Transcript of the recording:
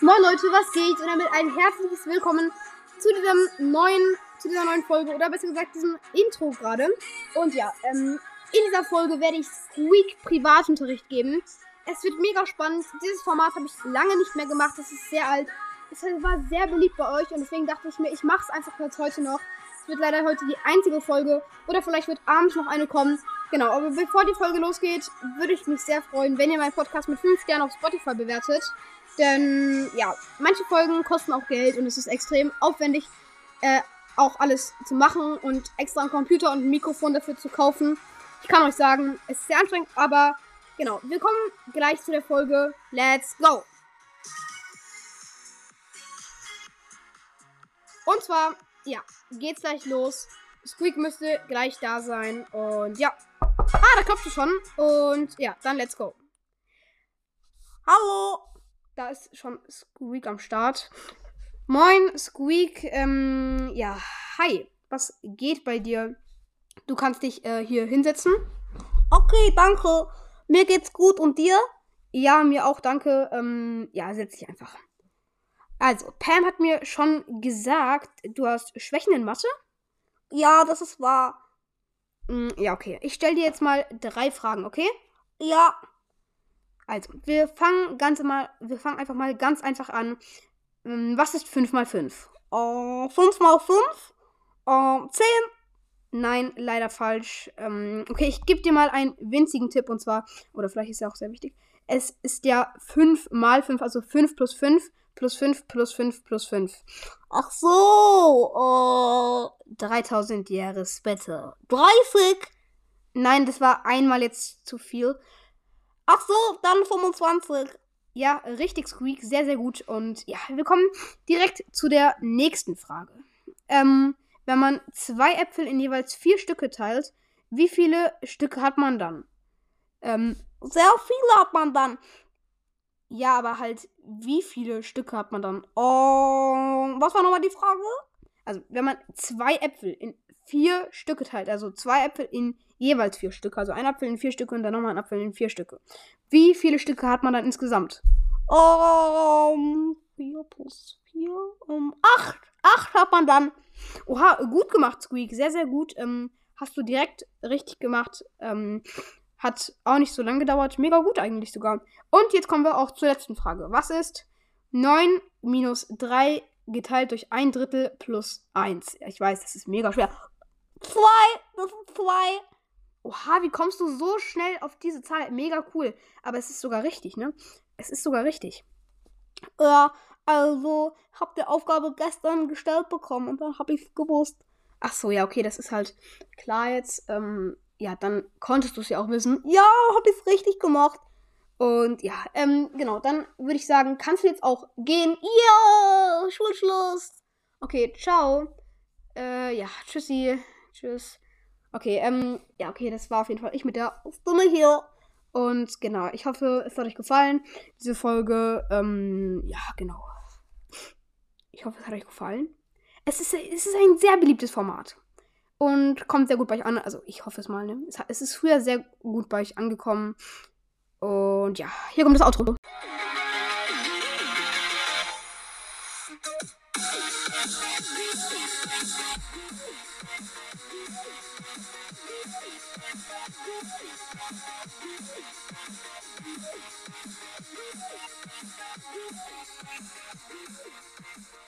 Moin Leute, was geht? Und damit ein herzliches Willkommen zu diesem neuen, zu dieser neuen Folge oder besser gesagt diesem Intro gerade. Und ja, ähm, in dieser Folge werde ich Squeak Privatunterricht geben. Es wird mega spannend. Dieses Format habe ich lange nicht mehr gemacht. Es ist sehr alt. Es war sehr beliebt bei euch und deswegen dachte ich mir, ich mache es einfach jetzt heute noch. Es wird leider heute die einzige Folge oder vielleicht wird abends noch eine kommen. Genau, aber bevor die Folge losgeht, würde ich mich sehr freuen, wenn ihr meinen Podcast mit 5 Sternen auf Spotify bewertet. Denn ja, manche Folgen kosten auch Geld und es ist extrem aufwendig, äh, auch alles zu machen und extra einen Computer und ein Mikrofon dafür zu kaufen. Ich kann euch sagen, es ist sehr anstrengend, aber genau, wir kommen gleich zu der Folge. Let's go! Und zwar, ja, geht's gleich los. Squeak müsste gleich da sein. Und ja. Ah, da klopft du schon. Und ja, dann let's go. Hallo! Da ist schon Squeak am Start. Moin, Squeak. Ähm, ja, hi. Was geht bei dir? Du kannst dich äh, hier hinsetzen. Okay, danke. Mir geht's gut und dir? Ja, mir auch, danke. Ähm, ja, setz dich einfach. Also, Pam hat mir schon gesagt, du hast Schwächen in Mathe? Ja, das ist wahr. Mm, ja, okay. Ich stelle dir jetzt mal drei Fragen, okay? Ja. Also, wir fangen ganz mal, wir fangen einfach mal ganz einfach an. Ähm, was ist 5 mal 5? Uh, 5 mal 5? Uh, 10? Nein, leider falsch. Ähm, okay, ich gebe dir mal einen winzigen Tipp und zwar, oder vielleicht ist er auch sehr wichtig. Es ist ja 5 mal 5, also 5 plus 5 plus 5 plus 5 plus 5. Ach so, uh, 3000 Jahre später. 30? Nein, das war einmal jetzt zu viel. Ach so, dann 25. Ja, richtig, Squeak. Sehr, sehr gut. Und ja, wir kommen direkt zu der nächsten Frage. Ähm, wenn man zwei Äpfel in jeweils vier Stücke teilt, wie viele Stücke hat man dann? Ähm, sehr viele hat man dann. Ja, aber halt, wie viele Stücke hat man dann? Oh, was war nochmal die Frage? Also, wenn man zwei Äpfel in vier Stücke teilt, also zwei Äpfel in jeweils vier Stücke, also ein Apfel in vier Stücke und dann nochmal ein Apfel in vier Stücke. Wie viele Stücke hat man dann insgesamt? Um, vier plus vier, um, acht. Acht hat man dann. Oha, gut gemacht, Squeak. Sehr, sehr gut. Ähm, hast du direkt richtig gemacht. Ähm, hat auch nicht so lange gedauert. Mega gut eigentlich sogar. Und jetzt kommen wir auch zur letzten Frage. Was ist 9 minus 3 geteilt durch ein Drittel plus 1? Ich weiß, das ist mega schwer. 2, das ist 2. Oha, wie kommst du so schnell auf diese Zahl? Mega cool. Aber es ist sogar richtig, ne? Es ist sogar richtig. Ja, also, hab die Aufgabe gestern gestellt bekommen und dann hab ich's gewusst. Ach so, ja, okay, das ist halt klar jetzt. Ähm, ja, dann konntest du es ja auch wissen. Ja, hab ich's richtig gemacht. Und ja, ähm, genau, dann würde ich sagen, kannst du jetzt auch gehen? Ja, Schulschluss. Okay, ciao. Äh, ja, tschüssi. Tschüss. Okay, ähm, ja, okay, das war auf jeden Fall ich mit der Stimme hier. Und genau, ich hoffe, es hat euch gefallen, diese Folge. Ähm, ja, genau. Ich hoffe, es hat euch gefallen. Es ist, es ist ein sehr beliebtes Format. Und kommt sehr gut bei euch an. Also, ich hoffe es mal, ne? Es, es ist früher sehr gut bei euch angekommen. Und ja, hier kommt das Outro. Thank you.